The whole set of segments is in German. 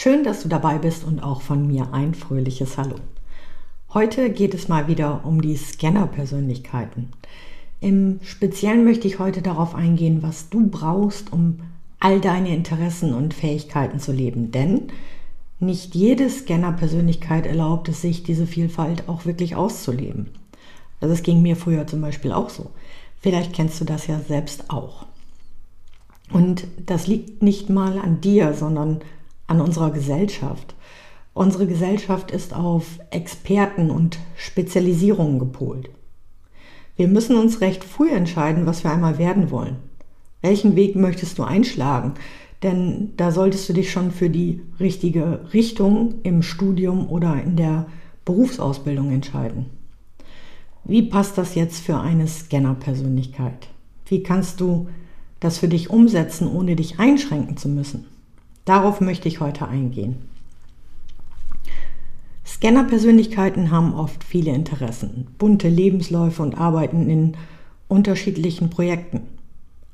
Schön, dass du dabei bist und auch von mir ein fröhliches Hallo. Heute geht es mal wieder um die Scanner-Persönlichkeiten. Im Speziellen möchte ich heute darauf eingehen, was du brauchst, um all deine Interessen und Fähigkeiten zu leben. Denn nicht jede Scanner-Persönlichkeit erlaubt es sich, diese Vielfalt auch wirklich auszuleben. Also es ging mir früher zum Beispiel auch so. Vielleicht kennst du das ja selbst auch. Und das liegt nicht mal an dir, sondern an unserer Gesellschaft. Unsere Gesellschaft ist auf Experten und Spezialisierungen gepolt. Wir müssen uns recht früh entscheiden, was wir einmal werden wollen. Welchen Weg möchtest du einschlagen? Denn da solltest du dich schon für die richtige Richtung im Studium oder in der Berufsausbildung entscheiden. Wie passt das jetzt für eine Scanner-Persönlichkeit? Wie kannst du das für dich umsetzen, ohne dich einschränken zu müssen? Darauf möchte ich heute eingehen. Scanner-Persönlichkeiten haben oft viele Interessen, bunte Lebensläufe und arbeiten in unterschiedlichen Projekten.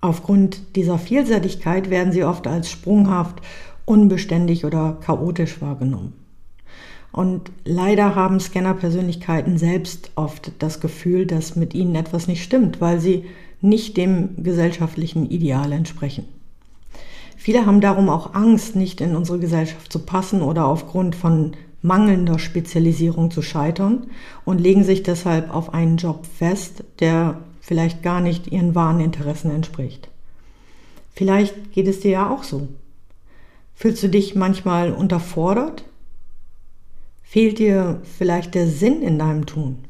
Aufgrund dieser Vielseitigkeit werden sie oft als sprunghaft, unbeständig oder chaotisch wahrgenommen. Und leider haben Scanner-Persönlichkeiten selbst oft das Gefühl, dass mit ihnen etwas nicht stimmt, weil sie nicht dem gesellschaftlichen Ideal entsprechen. Viele haben darum auch Angst, nicht in unsere Gesellschaft zu passen oder aufgrund von mangelnder Spezialisierung zu scheitern und legen sich deshalb auf einen Job fest, der vielleicht gar nicht ihren wahren Interessen entspricht. Vielleicht geht es dir ja auch so. Fühlst du dich manchmal unterfordert? Fehlt dir vielleicht der Sinn in deinem Tun?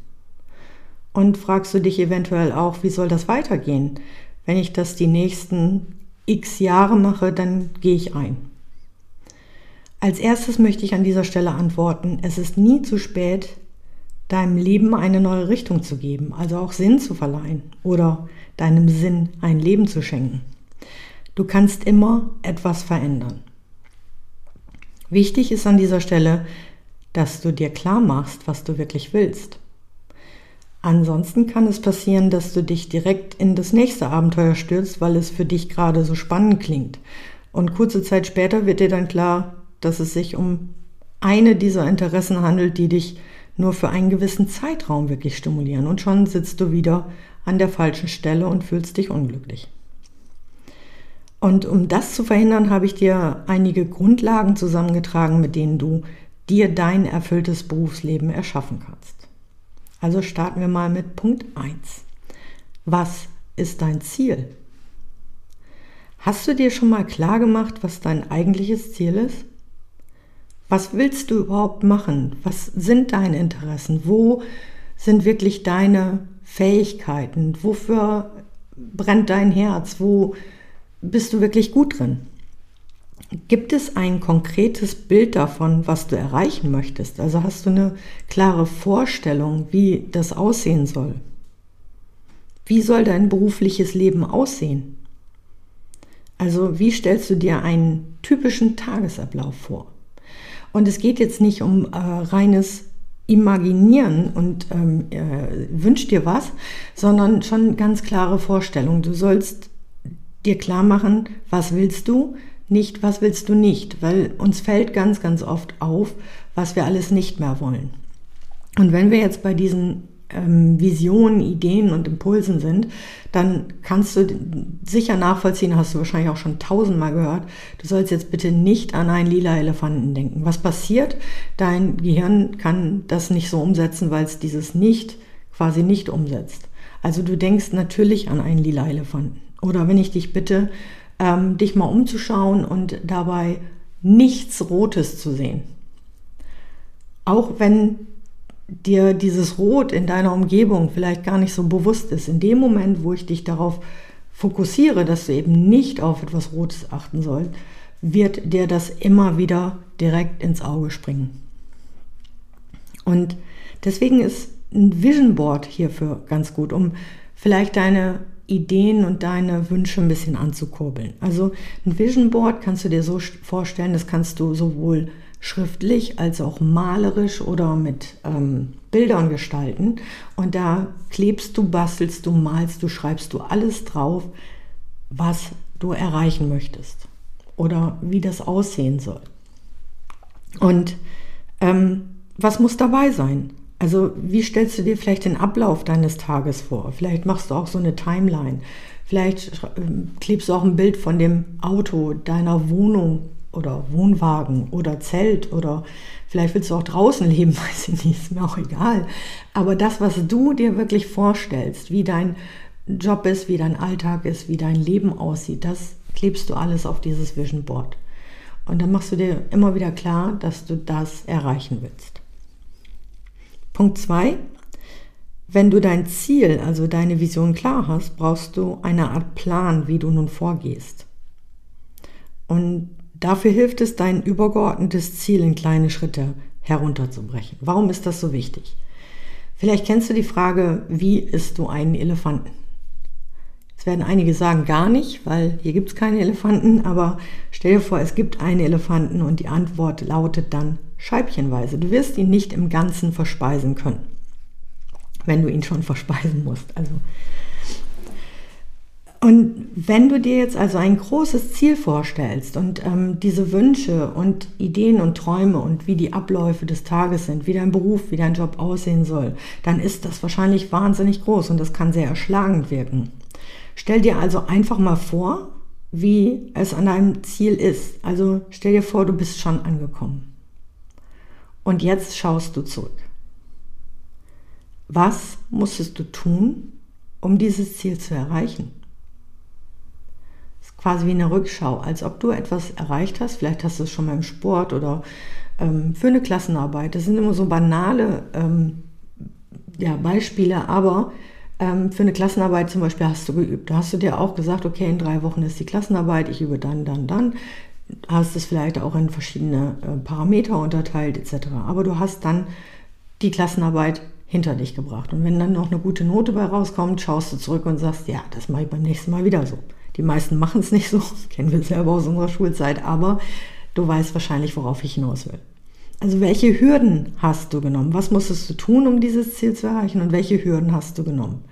Und fragst du dich eventuell auch, wie soll das weitergehen, wenn ich das die nächsten x Jahre mache, dann gehe ich ein. Als erstes möchte ich an dieser Stelle antworten, es ist nie zu spät, deinem Leben eine neue Richtung zu geben, also auch Sinn zu verleihen oder deinem Sinn ein Leben zu schenken. Du kannst immer etwas verändern. Wichtig ist an dieser Stelle, dass du dir klar machst, was du wirklich willst. Ansonsten kann es passieren, dass du dich direkt in das nächste Abenteuer stürzt, weil es für dich gerade so spannend klingt. Und kurze Zeit später wird dir dann klar, dass es sich um eine dieser Interessen handelt, die dich nur für einen gewissen Zeitraum wirklich stimulieren. Und schon sitzt du wieder an der falschen Stelle und fühlst dich unglücklich. Und um das zu verhindern, habe ich dir einige Grundlagen zusammengetragen, mit denen du dir dein erfülltes Berufsleben erschaffen kannst. Also starten wir mal mit Punkt 1. Was ist dein Ziel? Hast du dir schon mal klar gemacht, was dein eigentliches Ziel ist? Was willst du überhaupt machen? Was sind deine Interessen? Wo sind wirklich deine Fähigkeiten? Wofür brennt dein Herz? Wo bist du wirklich gut drin? Gibt es ein konkretes Bild davon, was du erreichen möchtest? Also hast du eine klare Vorstellung, wie das aussehen soll? Wie soll dein berufliches Leben aussehen? Also wie stellst du dir einen typischen Tagesablauf vor? Und es geht jetzt nicht um äh, reines Imaginieren und ähm, äh, wünsch dir was, sondern schon ganz klare Vorstellungen. Du sollst dir klar machen, was willst du, nicht, was willst du nicht, weil uns fällt ganz, ganz oft auf, was wir alles nicht mehr wollen. Und wenn wir jetzt bei diesen ähm, Visionen, Ideen und Impulsen sind, dann kannst du sicher nachvollziehen, hast du wahrscheinlich auch schon tausendmal gehört, du sollst jetzt bitte nicht an einen lila Elefanten denken. Was passiert? Dein Gehirn kann das nicht so umsetzen, weil es dieses nicht quasi nicht umsetzt. Also du denkst natürlich an einen lila Elefanten. Oder wenn ich dich bitte, ähm, dich mal umzuschauen und dabei nichts Rotes zu sehen. Auch wenn dir dieses Rot in deiner Umgebung vielleicht gar nicht so bewusst ist, in dem Moment, wo ich dich darauf fokussiere, dass du eben nicht auf etwas Rotes achten sollst, wird dir das immer wieder direkt ins Auge springen. Und deswegen ist ein Vision Board hierfür ganz gut, um vielleicht deine Ideen und deine Wünsche ein bisschen anzukurbeln. Also ein Vision Board kannst du dir so vorstellen, das kannst du sowohl schriftlich als auch malerisch oder mit ähm, Bildern gestalten. Und da klebst du, bastelst du, malst du, schreibst du alles drauf, was du erreichen möchtest oder wie das aussehen soll. Und ähm, was muss dabei sein? Also wie stellst du dir vielleicht den Ablauf deines Tages vor? Vielleicht machst du auch so eine Timeline. Vielleicht ähm, klebst du auch ein Bild von dem Auto, deiner Wohnung oder Wohnwagen oder Zelt oder vielleicht willst du auch draußen leben, weiß ich nicht, ist mir auch egal. Aber das, was du dir wirklich vorstellst, wie dein Job ist, wie dein Alltag ist, wie dein Leben aussieht, das klebst du alles auf dieses Vision Board. Und dann machst du dir immer wieder klar, dass du das erreichen willst. Punkt 2. Wenn du dein Ziel, also deine Vision klar hast, brauchst du eine Art Plan, wie du nun vorgehst. Und dafür hilft es, dein übergeordnetes Ziel in kleine Schritte herunterzubrechen. Warum ist das so wichtig? Vielleicht kennst du die Frage, wie isst du einen Elefanten? Es werden einige sagen gar nicht, weil hier gibt es keine Elefanten, aber stell dir vor, es gibt einen Elefanten und die Antwort lautet dann scheibchenweise. Du wirst ihn nicht im Ganzen verspeisen können, wenn du ihn schon verspeisen musst. Also und wenn du dir jetzt also ein großes Ziel vorstellst und ähm, diese Wünsche und Ideen und Träume und wie die Abläufe des Tages sind, wie dein Beruf, wie dein Job aussehen soll, dann ist das wahrscheinlich wahnsinnig groß und das kann sehr erschlagend wirken. Stell dir also einfach mal vor, wie es an deinem Ziel ist. Also stell dir vor, du bist schon angekommen. Und jetzt schaust du zurück. Was musstest du tun, um dieses Ziel zu erreichen? Das ist quasi wie eine Rückschau, als ob du etwas erreicht hast. Vielleicht hast du es schon mal im Sport oder ähm, für eine Klassenarbeit. Das sind immer so banale ähm, ja, Beispiele, aber ähm, für eine Klassenarbeit zum Beispiel hast du geübt. Da hast du dir auch gesagt, okay, in drei Wochen ist die Klassenarbeit, ich übe dann, dann, dann hast es vielleicht auch in verschiedene äh, Parameter unterteilt etc. Aber du hast dann die Klassenarbeit hinter dich gebracht. Und wenn dann noch eine gute Note bei rauskommt, schaust du zurück und sagst, ja, das mache ich beim nächsten Mal wieder so. Die meisten machen es nicht so, kennen wir selber aus unserer Schulzeit, aber du weißt wahrscheinlich, worauf ich hinaus will. Also welche Hürden hast du genommen? Was musstest du tun, um dieses Ziel zu erreichen? Und welche Hürden hast du genommen?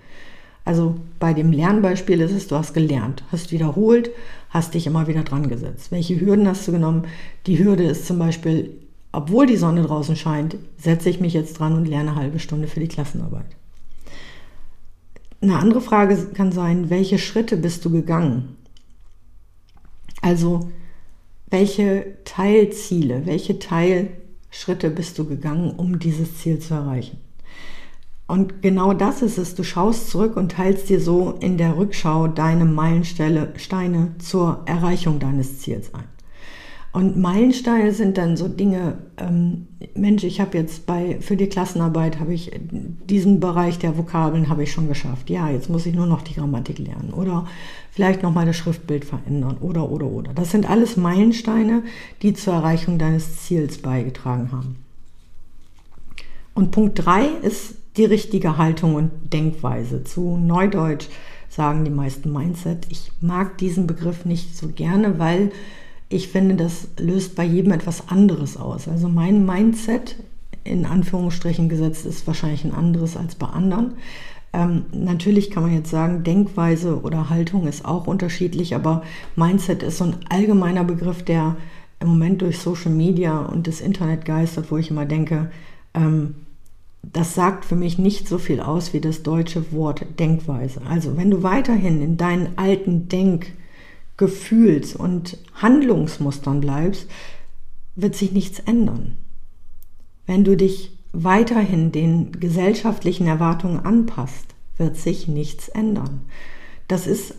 Also bei dem Lernbeispiel ist es, du hast gelernt, hast wiederholt, hast dich immer wieder dran gesetzt. Welche Hürden hast du genommen? Die Hürde ist zum Beispiel, obwohl die Sonne draußen scheint, setze ich mich jetzt dran und lerne eine halbe Stunde für die Klassenarbeit. Eine andere Frage kann sein, welche Schritte bist du gegangen? Also, welche Teilziele, welche Teilschritte bist du gegangen, um dieses Ziel zu erreichen? Und genau das ist es. Du schaust zurück und teilst dir so in der Rückschau deine Meilensteine zur Erreichung deines Ziels ein. Und Meilensteine sind dann so Dinge, ähm, Mensch, ich habe jetzt bei für die Klassenarbeit habe ich diesen Bereich der Vokabeln habe ich schon geschafft. Ja, jetzt muss ich nur noch die Grammatik lernen oder vielleicht noch mal das Schriftbild verändern oder oder oder. Das sind alles Meilensteine, die zur Erreichung deines Ziels beigetragen haben. Und Punkt 3 ist die richtige Haltung und Denkweise. Zu Neudeutsch sagen die meisten Mindset. Ich mag diesen Begriff nicht so gerne, weil ich finde, das löst bei jedem etwas anderes aus. Also mein Mindset in Anführungsstrichen gesetzt ist wahrscheinlich ein anderes als bei anderen. Ähm, natürlich kann man jetzt sagen, Denkweise oder Haltung ist auch unterschiedlich, aber Mindset ist so ein allgemeiner Begriff, der im Moment durch Social Media und das Internet geistert, wo ich immer denke, ähm, das sagt für mich nicht so viel aus wie das deutsche Wort Denkweise. Also wenn du weiterhin in deinen alten Denk-, Gefühls- und Handlungsmustern bleibst, wird sich nichts ändern. Wenn du dich weiterhin den gesellschaftlichen Erwartungen anpasst, wird sich nichts ändern. Das ist,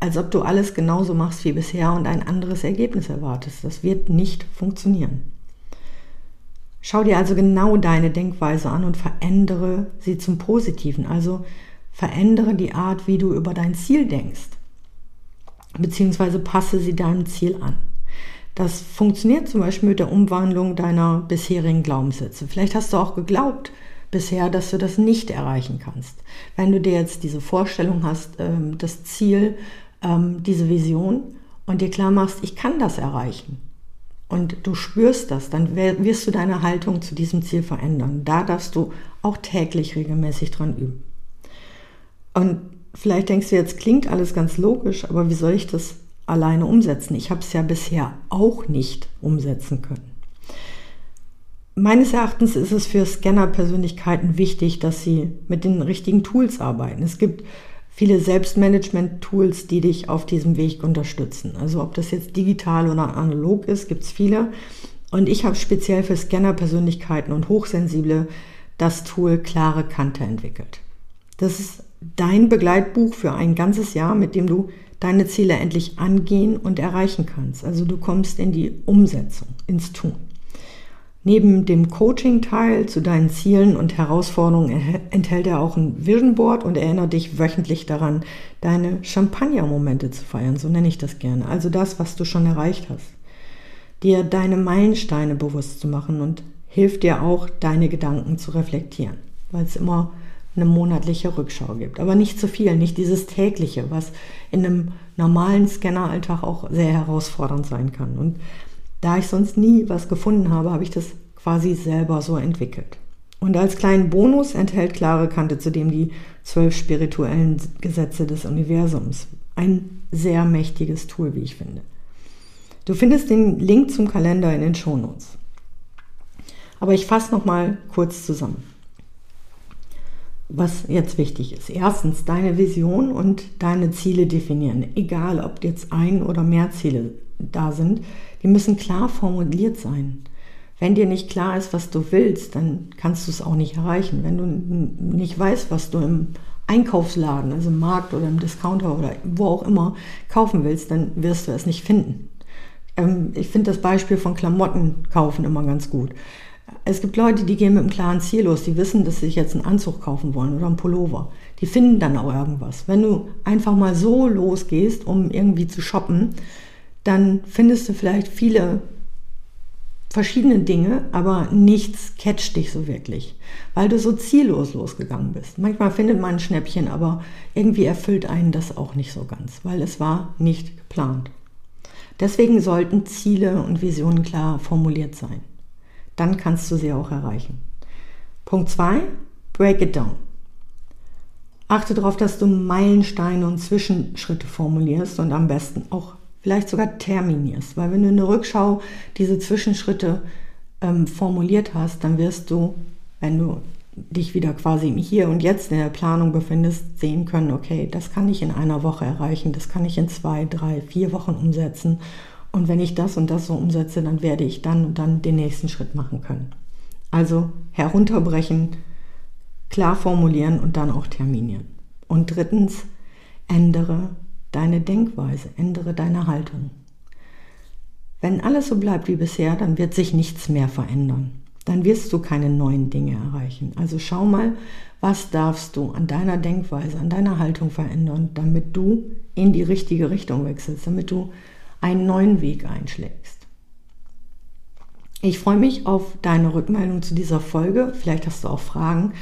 als ob du alles genauso machst wie bisher und ein anderes Ergebnis erwartest. Das wird nicht funktionieren. Schau dir also genau deine Denkweise an und verändere sie zum Positiven. Also verändere die Art, wie du über dein Ziel denkst, beziehungsweise passe sie deinem Ziel an. Das funktioniert zum Beispiel mit der Umwandlung deiner bisherigen Glaubenssätze. Vielleicht hast du auch geglaubt bisher, dass du das nicht erreichen kannst. Wenn du dir jetzt diese Vorstellung hast, ähm, das Ziel, ähm, diese Vision und dir klar machst, ich kann das erreichen und du spürst das, dann wirst du deine Haltung zu diesem Ziel verändern. Da darfst du auch täglich regelmäßig dran üben. Und vielleicht denkst du jetzt, klingt alles ganz logisch, aber wie soll ich das alleine umsetzen. Ich habe es ja bisher auch nicht umsetzen können. Meines Erachtens ist es für Scanner-Persönlichkeiten wichtig, dass sie mit den richtigen Tools arbeiten. Es gibt viele Selbstmanagement-Tools, die dich auf diesem Weg unterstützen. Also ob das jetzt digital oder analog ist, gibt es viele. Und ich habe speziell für Scanner-Persönlichkeiten und Hochsensible das Tool Klare Kante entwickelt. Das ist dein Begleitbuch für ein ganzes Jahr, mit dem du deine Ziele endlich angehen und erreichen kannst. Also du kommst in die Umsetzung, ins Tun. Neben dem Coaching-Teil zu deinen Zielen und Herausforderungen enthält er auch ein Vision Board und erinnert dich wöchentlich daran, deine Champagner-Momente zu feiern, so nenne ich das gerne. Also das, was du schon erreicht hast. Dir deine Meilensteine bewusst zu machen und hilft dir auch, deine Gedanken zu reflektieren, weil es immer eine monatliche Rückschau gibt. Aber nicht zu viel, nicht dieses tägliche, was in einem normalen Scanneralltag auch sehr herausfordernd sein kann. Und da ich sonst nie was gefunden habe, habe ich das quasi selber so entwickelt. Und als kleinen Bonus enthält klare Kante zudem die zwölf spirituellen Gesetze des Universums. Ein sehr mächtiges Tool, wie ich finde. Du findest den Link zum Kalender in den Shownotes. Aber ich fasse noch mal kurz zusammen was jetzt wichtig ist. Erstens deine Vision und deine Ziele definieren. Egal, ob jetzt ein oder mehr Ziele da sind, die müssen klar formuliert sein. Wenn dir nicht klar ist, was du willst, dann kannst du es auch nicht erreichen. Wenn du nicht weißt, was du im Einkaufsladen, also im Markt oder im Discounter oder wo auch immer kaufen willst, dann wirst du es nicht finden. Ähm, ich finde das Beispiel von Klamotten kaufen immer ganz gut. Es gibt Leute, die gehen mit einem klaren Ziel los, die wissen, dass sie sich jetzt einen Anzug kaufen wollen oder einen Pullover. Die finden dann auch irgendwas. Wenn du einfach mal so losgehst, um irgendwie zu shoppen, dann findest du vielleicht viele verschiedene Dinge, aber nichts catcht dich so wirklich, weil du so ziellos losgegangen bist. Manchmal findet man ein Schnäppchen, aber irgendwie erfüllt einen das auch nicht so ganz, weil es war nicht geplant. Deswegen sollten Ziele und Visionen klar formuliert sein dann kannst du sie auch erreichen. Punkt 2, break it down. Achte darauf, dass du Meilensteine und Zwischenschritte formulierst und am besten auch vielleicht sogar terminierst. Weil wenn du in der Rückschau diese Zwischenschritte ähm, formuliert hast, dann wirst du, wenn du dich wieder quasi im Hier und Jetzt in der Planung befindest, sehen können, okay, das kann ich in einer Woche erreichen, das kann ich in zwei, drei, vier Wochen umsetzen und wenn ich das und das so umsetze, dann werde ich dann und dann den nächsten Schritt machen können. Also herunterbrechen, klar formulieren und dann auch terminieren. Und drittens, ändere deine Denkweise, ändere deine Haltung. Wenn alles so bleibt wie bisher, dann wird sich nichts mehr verändern. Dann wirst du keine neuen Dinge erreichen. Also schau mal, was darfst du an deiner Denkweise, an deiner Haltung verändern, damit du in die richtige Richtung wechselst, damit du einen neuen Weg einschlägst. Ich freue mich auf deine Rückmeldung zu dieser Folge. Vielleicht hast du auch Fragen.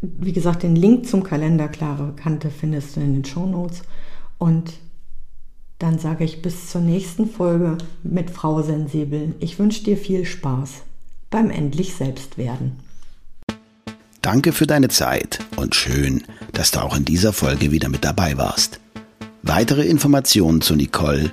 Wie gesagt, den Link zum Kalender Klare Kante findest du in den Show Notes. Und dann sage ich bis zur nächsten Folge mit Frau Sensibel. Ich wünsche dir viel Spaß beim endlich Selbstwerden. Danke für deine Zeit und schön, dass du auch in dieser Folge wieder mit dabei warst. Weitere Informationen zu Nicole